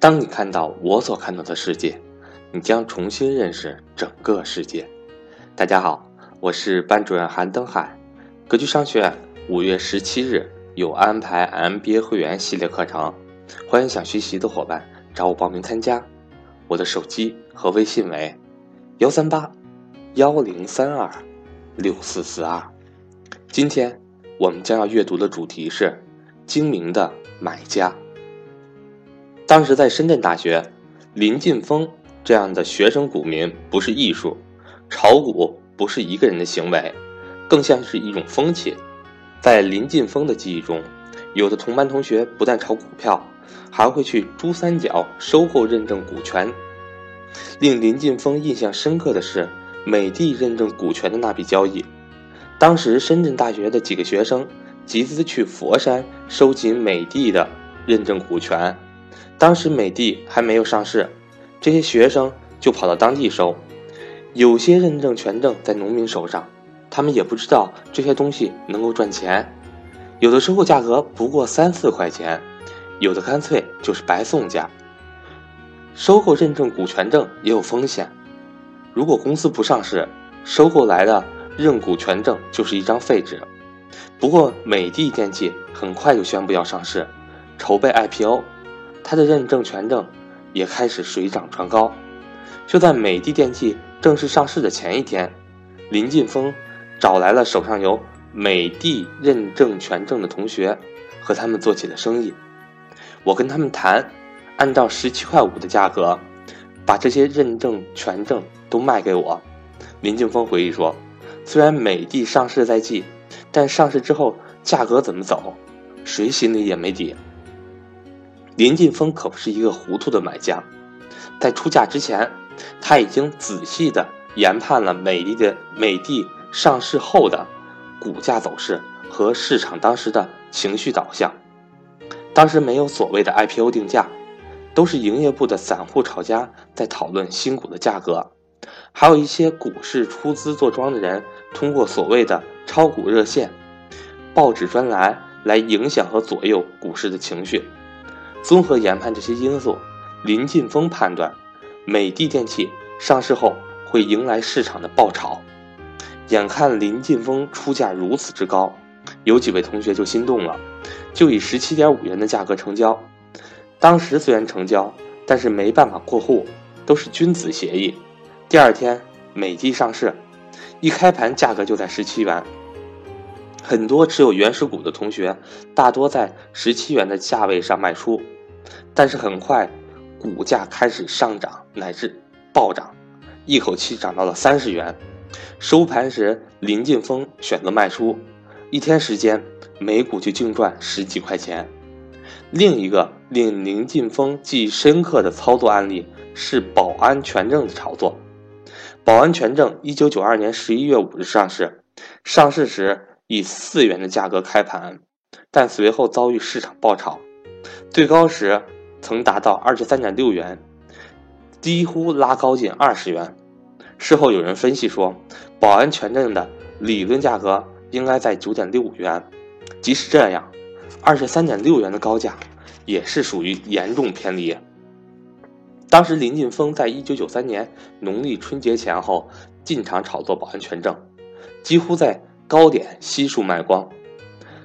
当你看到我所看到的世界，你将重新认识整个世界。大家好，我是班主任韩登海。格局商学院五月十七日有安排 MBA 会员系列课程，欢迎想学习的伙伴找我报名参加。我的手机和微信为幺三八幺零三二六四四二。今天我们将要阅读的主题是精明的买家。当时在深圳大学，林劲峰这样的学生股民不是艺术，炒股不是一个人的行为，更像是一种风气。在林劲峰的记忆中，有的同班同学不但炒股票，还会去珠三角收购认证股权。令林劲峰印象深刻的是美的认证股权的那笔交易。当时深圳大学的几个学生集资去佛山收集美的的认证股权。当时美的还没有上市，这些学生就跑到当地收。有些认证权证在农民手上，他们也不知道这些东西能够赚钱。有的收购价格不过三四块钱，有的干脆就是白送价。收购认证股权证也有风险，如果公司不上市，收购来的认股权证就是一张废纸。不过美的电器很快就宣布要上市，筹备 IPO。他的认证权证也开始水涨船高。就在美的电器正式上市的前一天，林劲峰找来了手上有美的认证权证的同学，和他们做起了生意。我跟他们谈，按照十七块五的价格，把这些认证权证都卖给我。林劲峰回忆说：“虽然美的上市在即，但上市之后价格怎么走，谁心里也没底。”林劲峰可不是一个糊涂的买家，在出价之前，他已经仔细的研判了美的的美的上市后的股价走势和市场当时的情绪导向。当时没有所谓的 IPO 定价，都是营业部的散户炒家在讨论新股的价格，还有一些股市出资做庄的人通过所谓的炒股热线、报纸专栏来影响和左右股市的情绪。综合研判这些因素，林劲峰判断，美的电器上市后会迎来市场的爆炒。眼看林劲峰出价如此之高，有几位同学就心动了，就以十七点五元的价格成交。当时虽然成交，但是没办法过户，都是君子协议。第二天美的上市，一开盘价格就在十七元。很多持有原始股的同学，大多在十七元的价位上卖出，但是很快，股价开始上涨乃至暴涨，一口气涨到了三十元。收盘时，林劲峰选择卖出，一天时间，每股就净赚十几块钱。另一个令林劲峰记忆深刻的操作案例是保安全证的炒作。保安全证一九九二年十一月五日上市，上市时。以四元的价格开盘，但随后遭遇市场爆炒，最高时曾达到二十三点六元，几乎拉高近二十元。事后有人分析说，宝安全证的理论价格应该在九点六五元，即使这样，二十三点六元的高价也是属于严重偏离。当时林劲峰在一九九三年农历春节前后进场炒作宝安全证，几乎在。高点悉数卖光，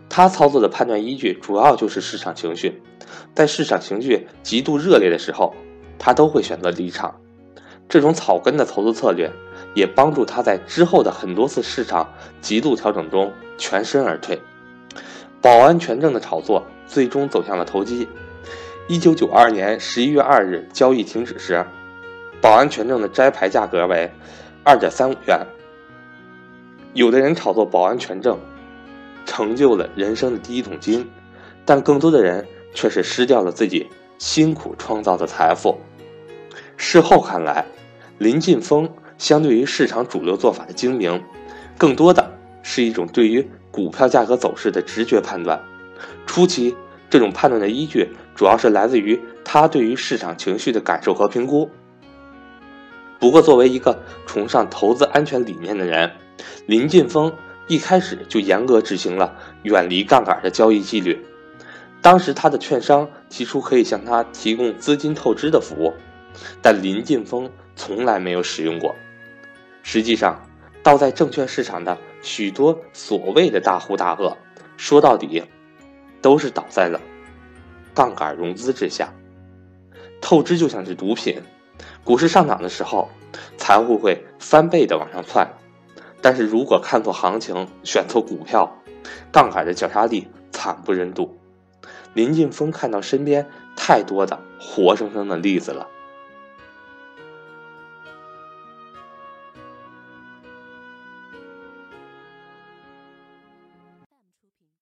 他操作的判断依据主要就是市场情绪，在市场情绪极度热烈的时候，他都会选择离场。这种草根的投资策略，也帮助他在之后的很多次市场极度调整中全身而退。保安全证的炒作最终走向了投机。一九九二年十一月二日交易停止时，保安全证的摘牌价格为二点三五元。有的人炒作保安全证，成就了人生的第一桶金，但更多的人却是失掉了自己辛苦创造的财富。事后看来，林晋峰相对于市场主流做法的精明，更多的是一种对于股票价格走势的直觉判断。初期，这种判断的依据主要是来自于他对于市场情绪的感受和评估。不过，作为一个崇尚投资安全理念的人，林劲峰一开始就严格执行了远离杠杆的交易纪律。当时他的券商提出可以向他提供资金透支的服务，但林晋峰从来没有使用过。实际上，倒在证券市场的许多所谓的大户大鳄，说到底，都是倒在了杠杆融资之下。透支就像是毒品，股市上涨的时候，财务会翻倍的往上窜，但是如果看错行情，选错股票，杠杆的绞杀力惨不忍睹。林晋峰看到身边太多的活生生的例子了。